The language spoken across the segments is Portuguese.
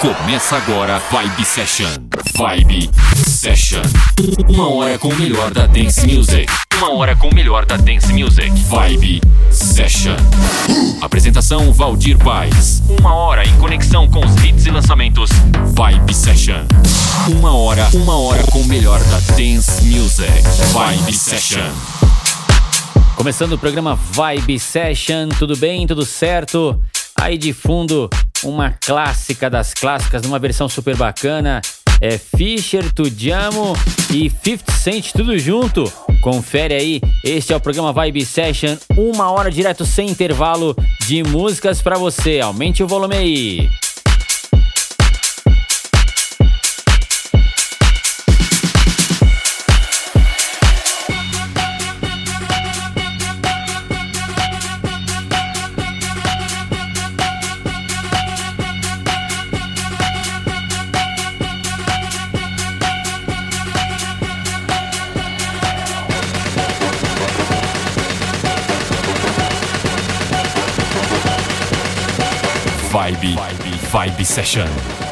Começa agora Vibe Session. Vibe Session. Uma hora com o melhor da dance music. Uma hora com o melhor da dance music. Vibe Session. Apresentação Valdir Paz. Uma hora em conexão com os hits e lançamentos. Vibe Session. Uma hora, uma hora com o melhor da dance music. Vibe Session. Começando o programa Vibe Session, tudo bem? Tudo certo? Aí de fundo, uma clássica das clássicas, numa versão super bacana. É Fischer, Tudiamo e 50 Cent, tudo junto. Confere aí, este é o programa Vibe Session, uma hora direto sem intervalo de músicas para você. Aumente o volume aí. 5B, 5B, session.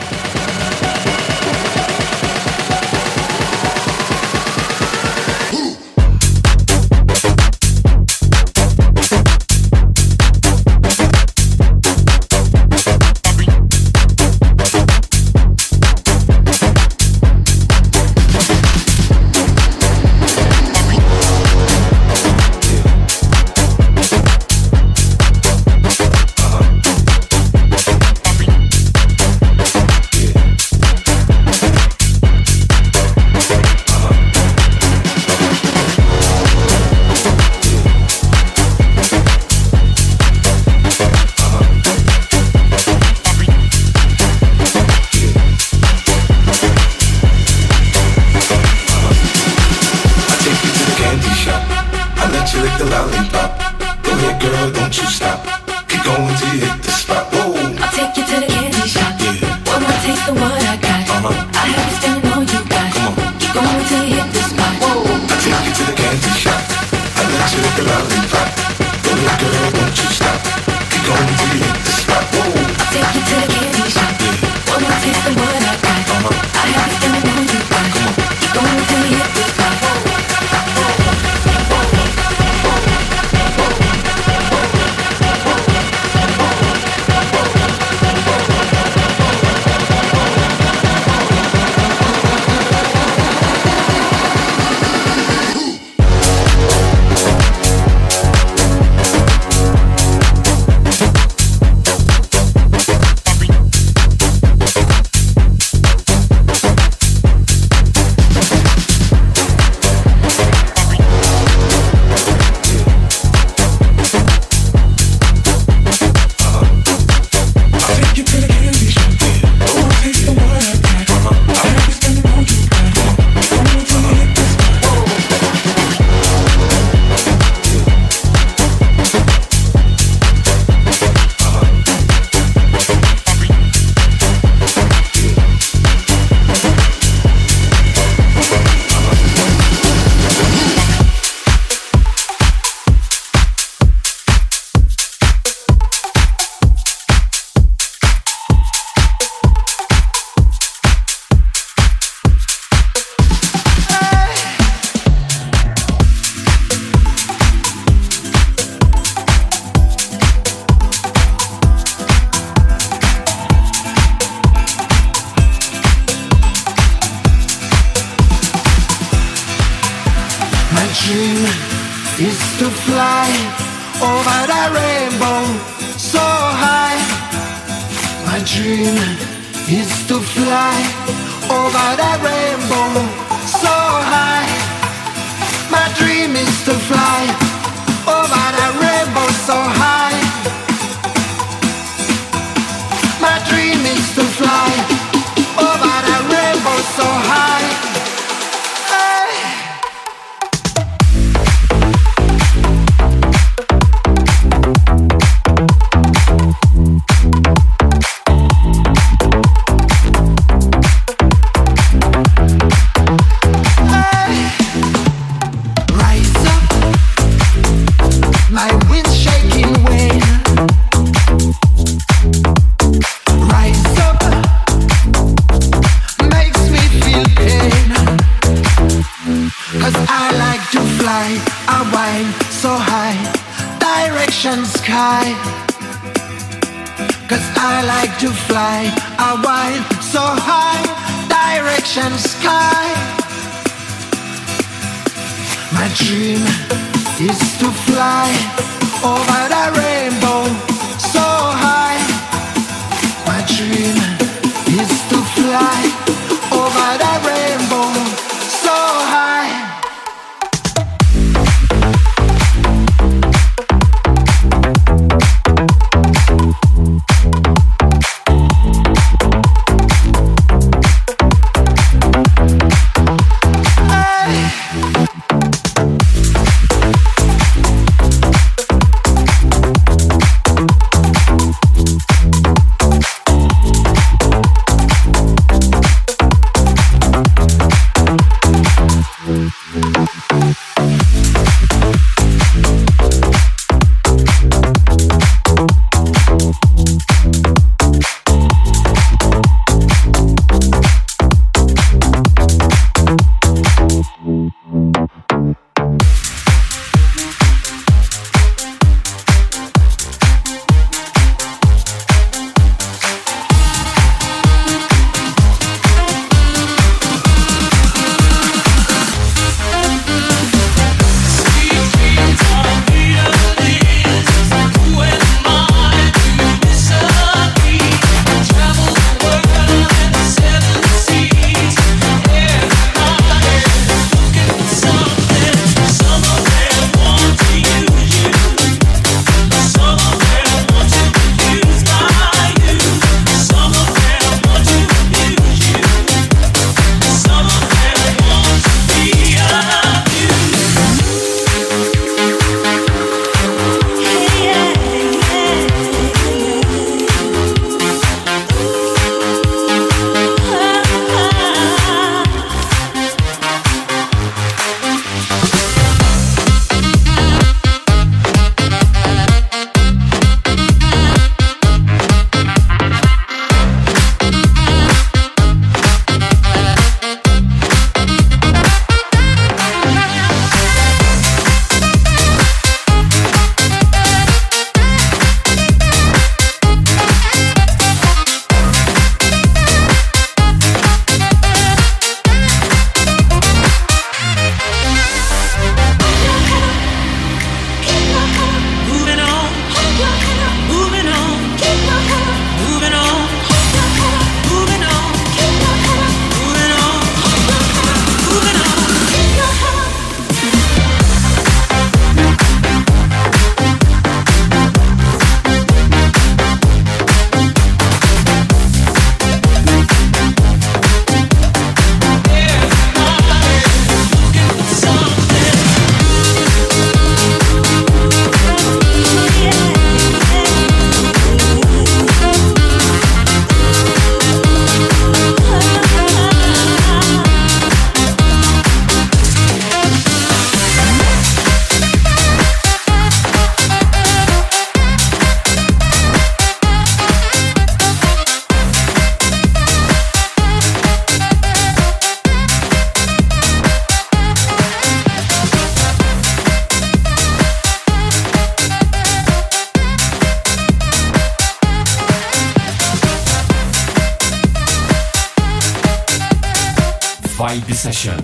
Vibe Session.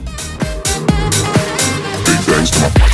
Thanks to my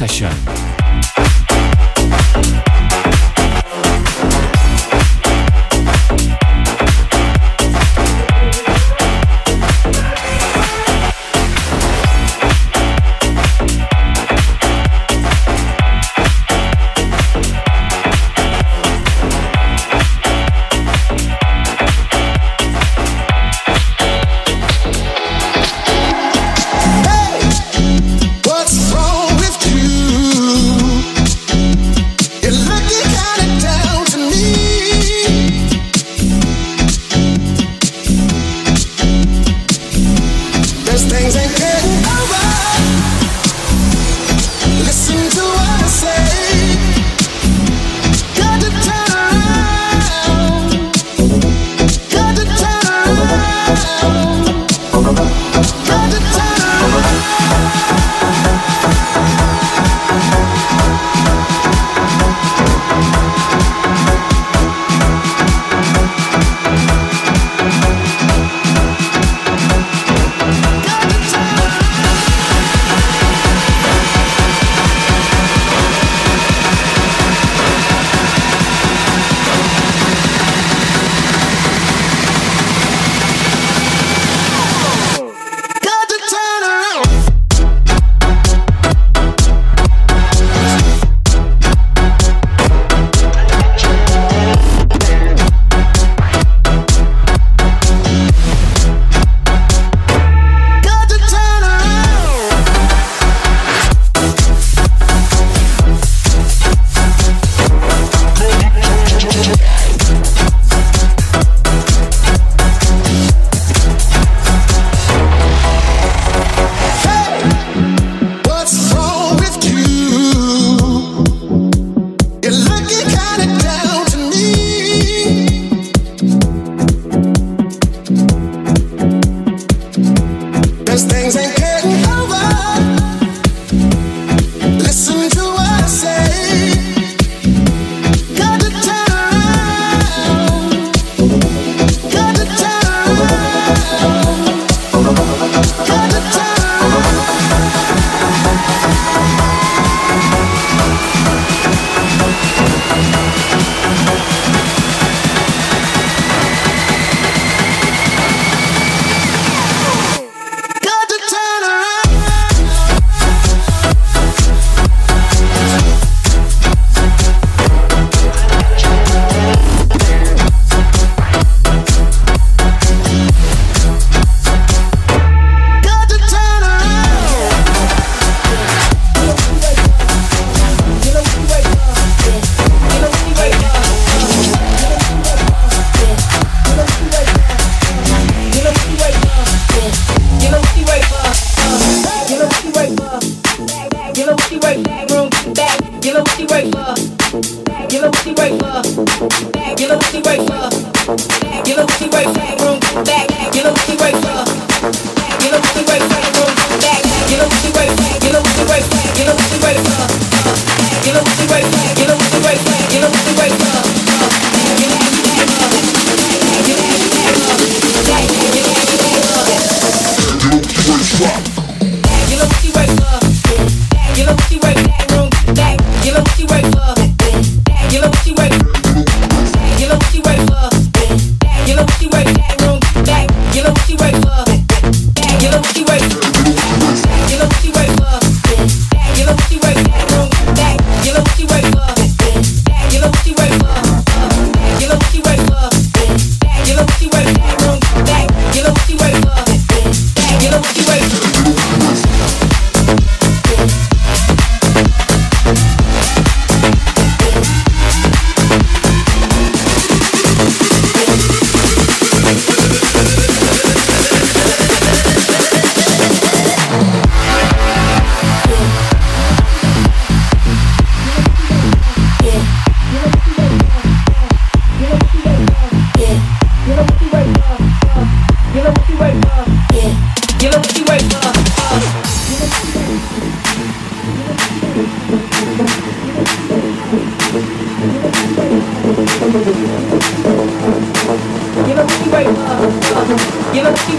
Session.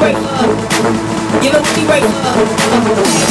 wait for. Give us leeway up.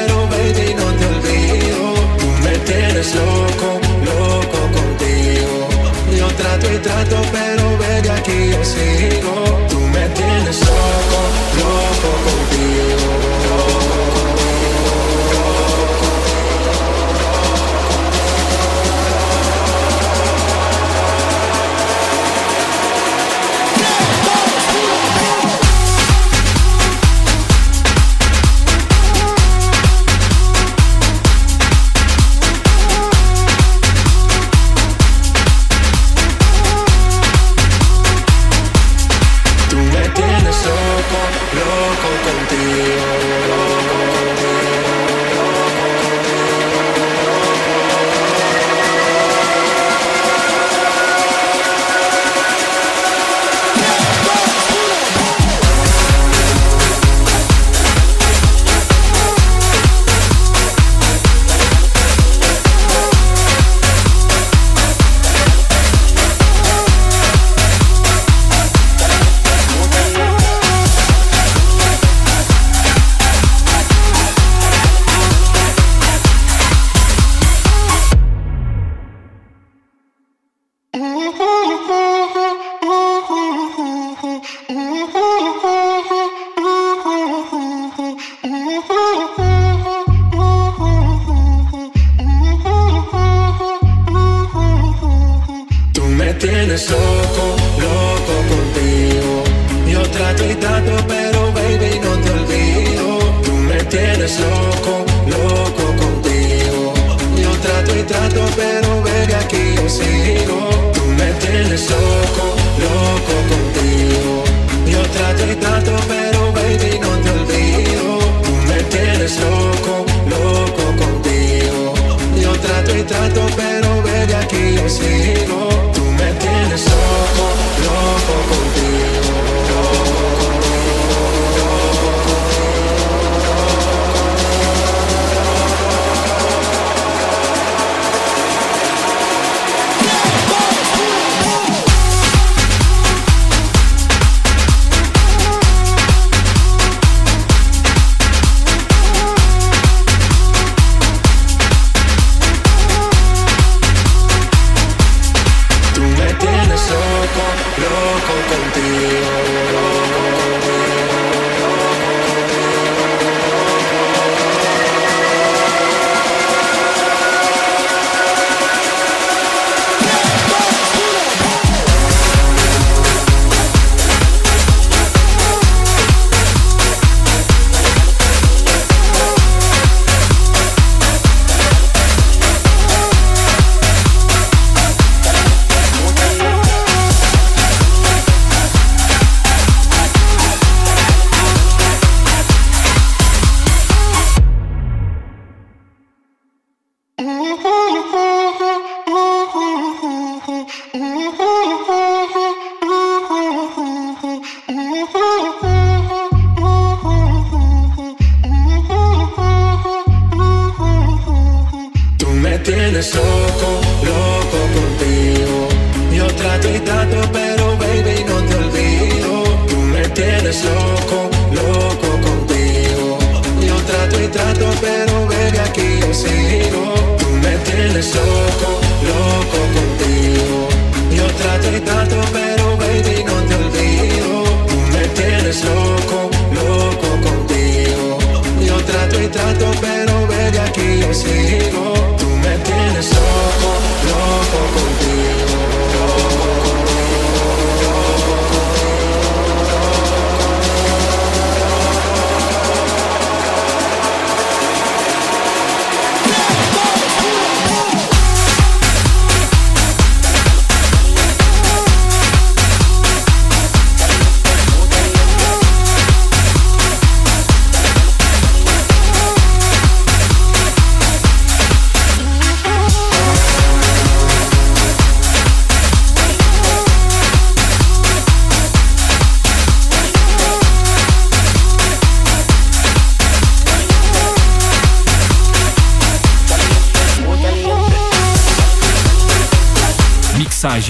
vuelves loco, loco contigo. Yo trato y trato, pero ve que aquí yo sigo. Tú me tienes loco, loco contigo.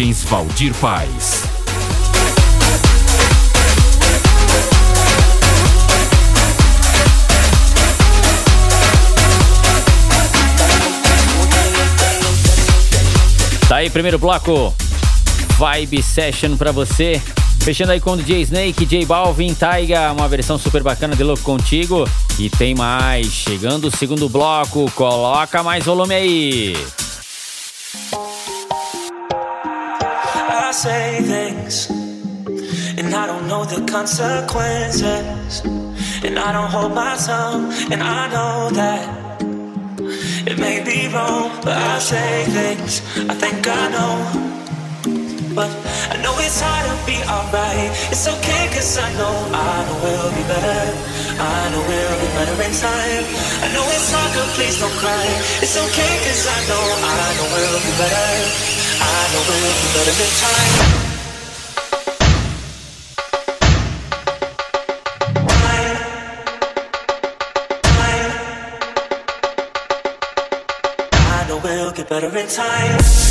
Mixagens Valdir Paz. Tá aí, primeiro bloco. Vibe Session pra você. Fechando aí com o DJ Snake, J Balvin, Taiga, uma versão super bacana de Louco Contigo. E tem mais. Chegando o segundo bloco, coloca mais volume aí. I say things, and I don't know the consequences. And I don't hold my tongue, and I know that it may be wrong, but I say things I think I know. But I know it's hard to be alright. It's okay, cause I know, I know we'll be better. I know we'll be better in time. I know it's hard to please don't cry. It's okay, cause I know, I know we'll be better. I know we'll be better in time. I know we'll get better in time.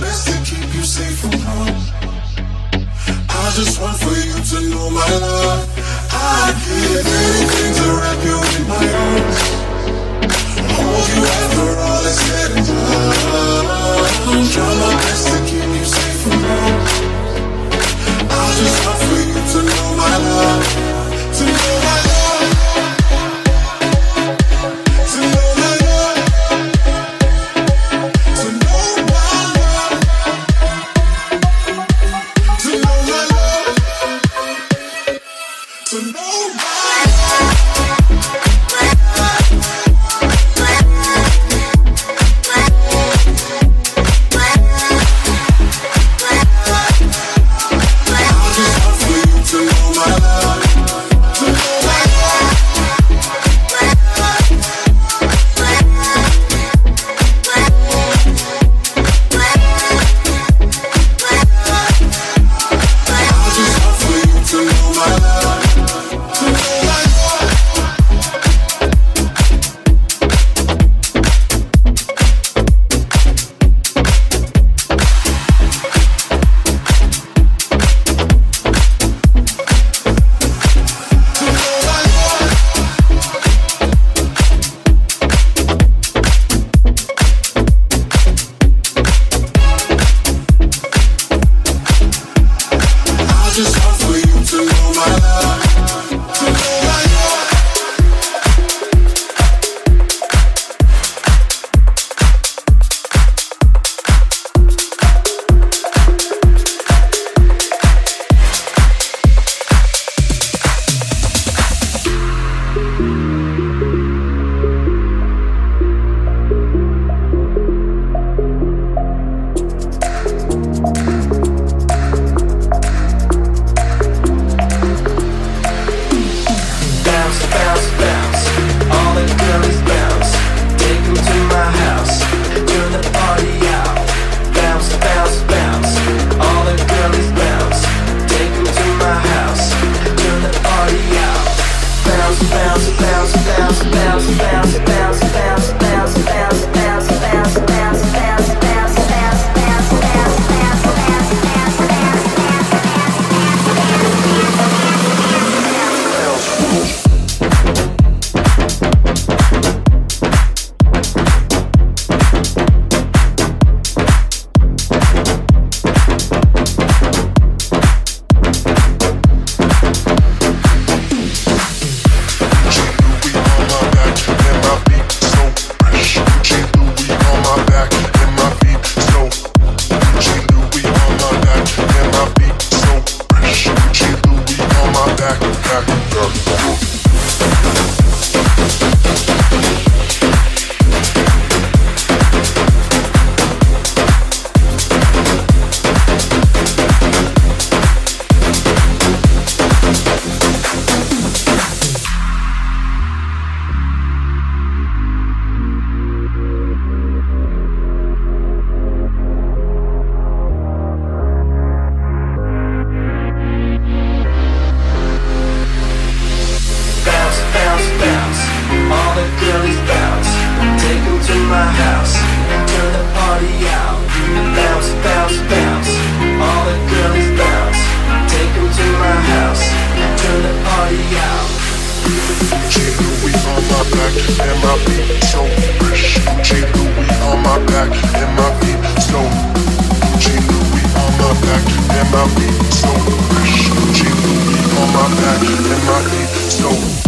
Best to keep you safe from harm. I just want. my house Turn the party out Bounce, bounce, bounce All the girls bounce Take them to my house Turn the party out J. Louie on my back and my feet so fresh J. Louie on my back and my feet so J. Louie on my back and my feet so fresh J. Louie on my back and my feet so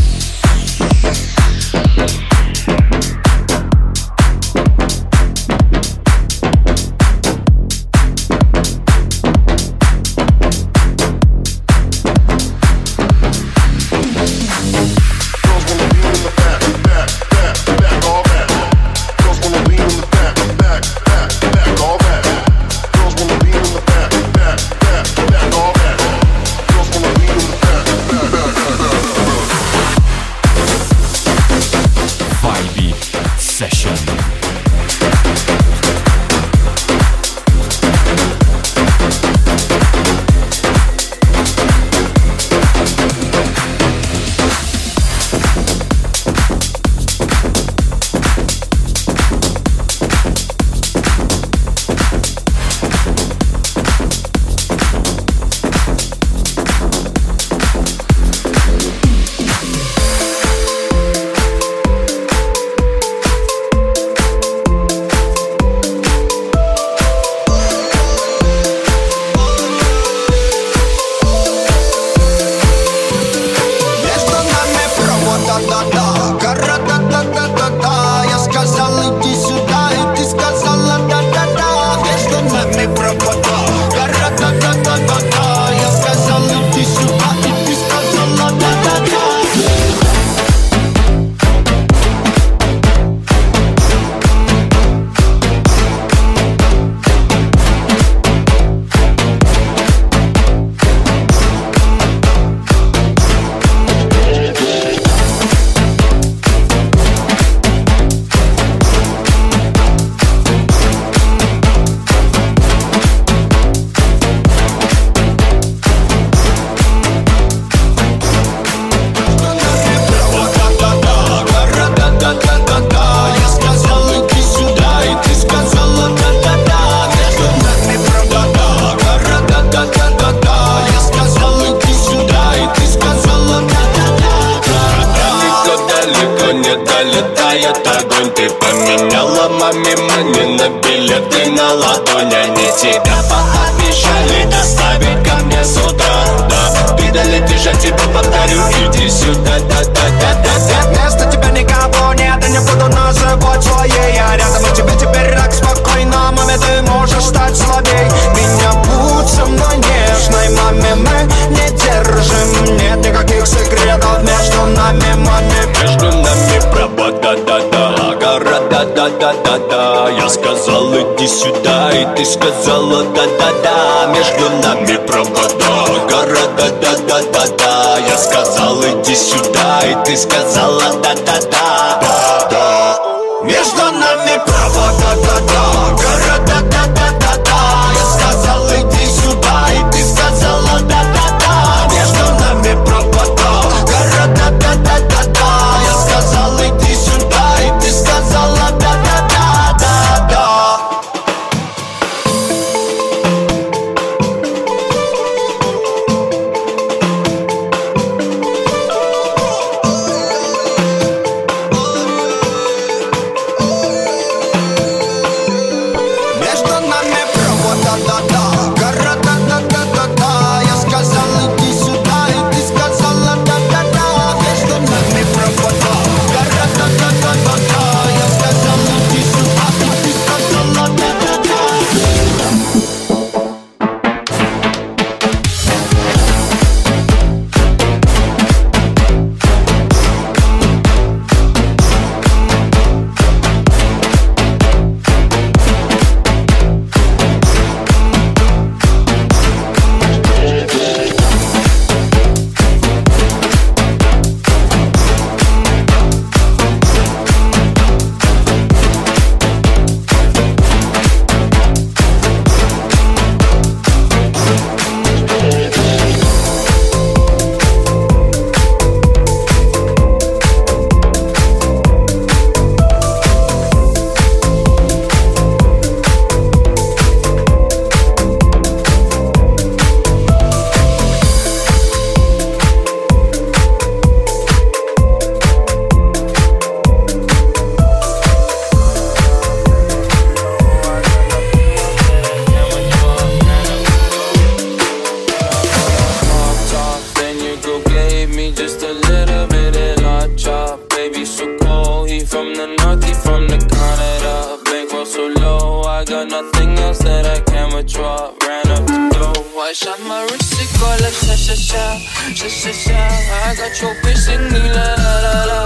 nothing else that I can withdraw. Ran up the door. I shot my wrist, it go like sha sha sha, sha sha sha. I got your bitch singing la la la la,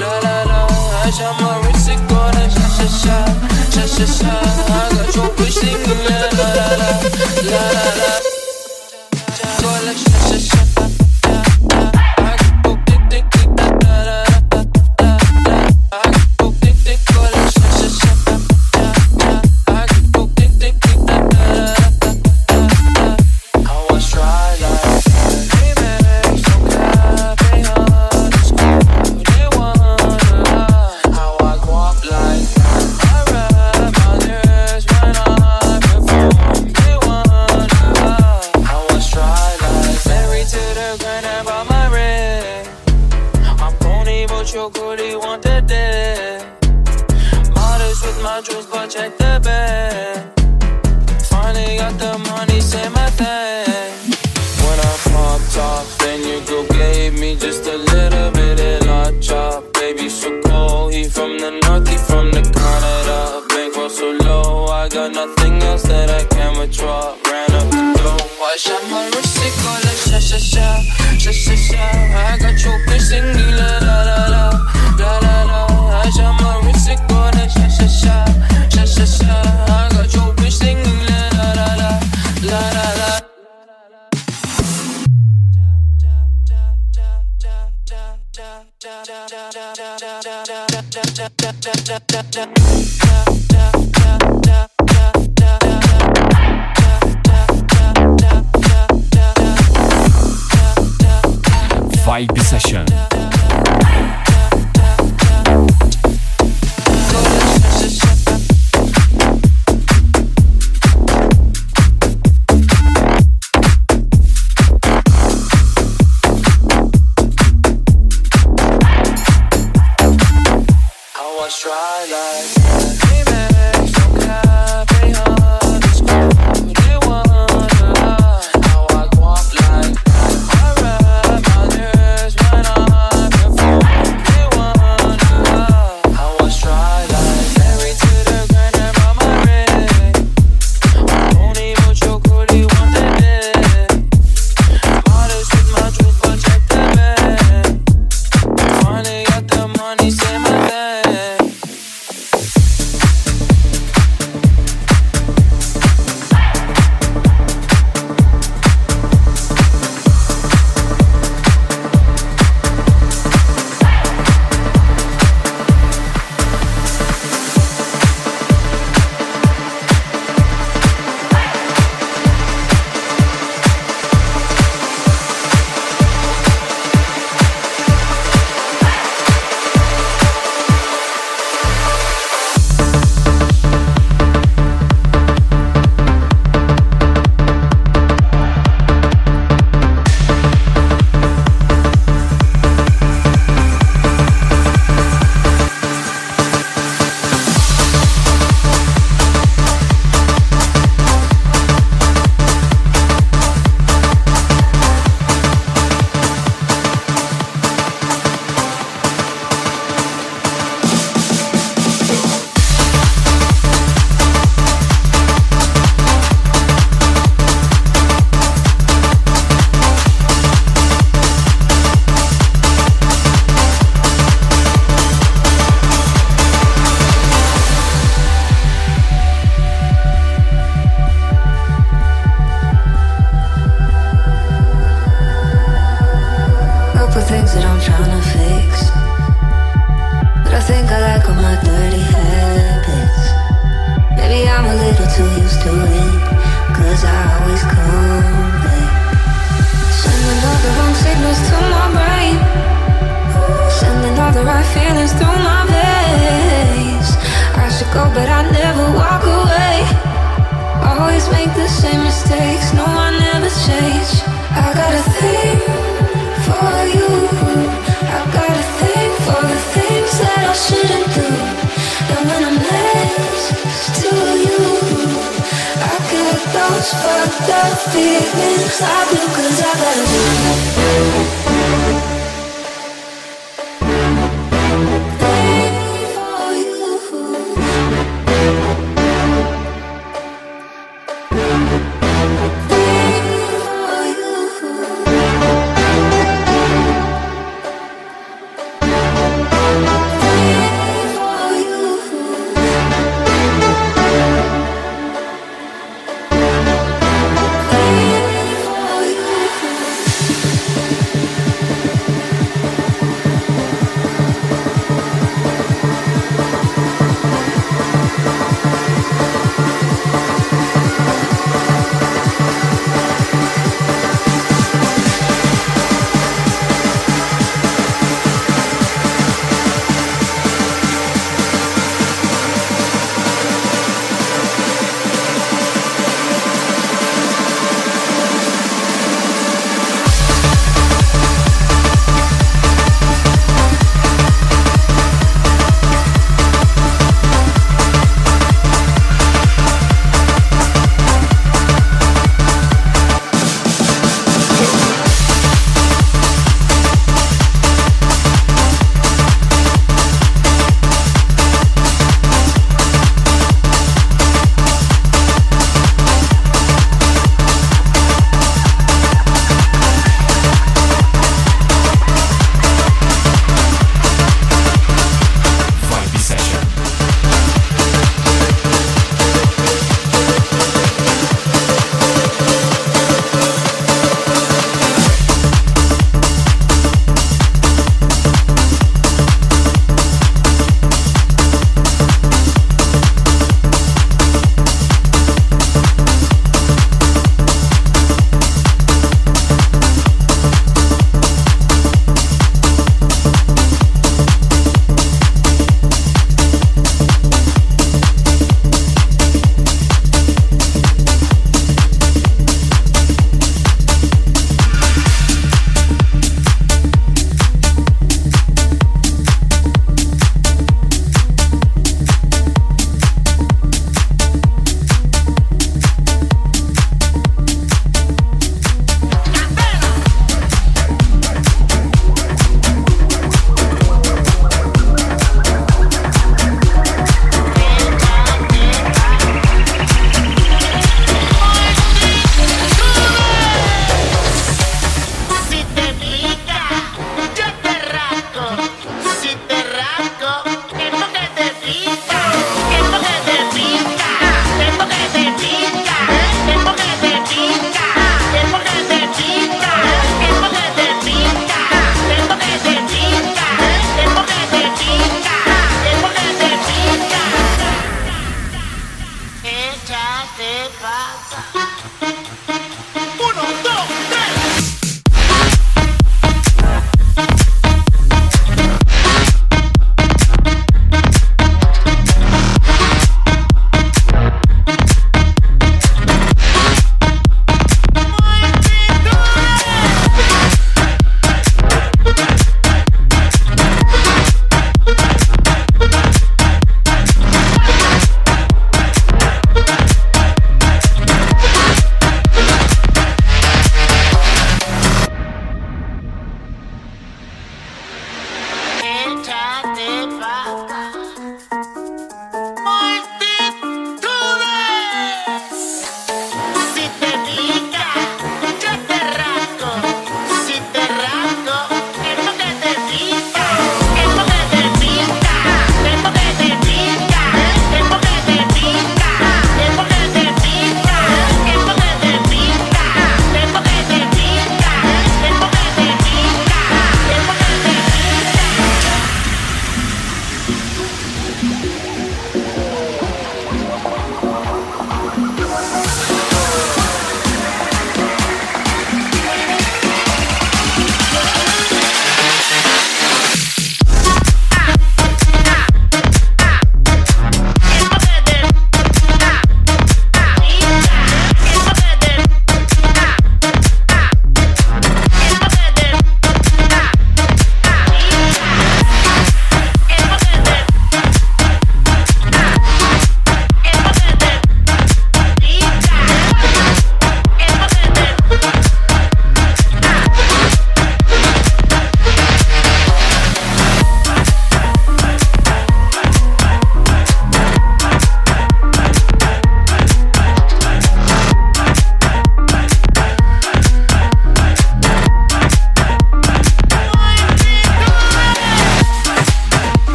la la la. I shot my wrist, it go like sha sha sha, sha sha sha. Vibe Session. try.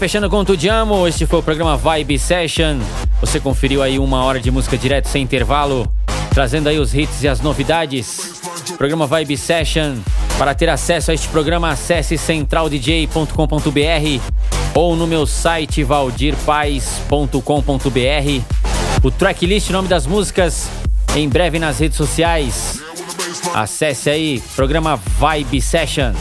fechando com Te Amo, este foi o programa Vibe Session. Você conferiu aí uma hora de música direto sem intervalo, trazendo aí os hits e as novidades. Programa Vibe Session. Para ter acesso a este programa, acesse centraldj.com.br ou no meu site valdirpais.com.br. O tracklist, nome das músicas, em breve nas redes sociais. Acesse aí, programa Vibe Session.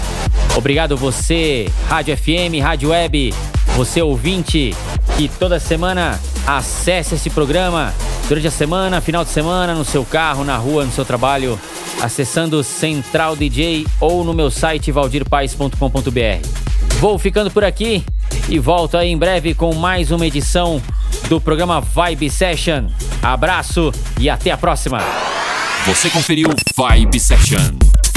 Obrigado você, Rádio FM, Rádio Web, você ouvinte que toda semana acesse esse programa durante a semana, final de semana, no seu carro, na rua, no seu trabalho, acessando Central DJ ou no meu site valdirpaes.com.br. Vou ficando por aqui e volto aí em breve com mais uma edição do programa Vibe Session. Abraço e até a próxima. Você conferiu Vibe Session.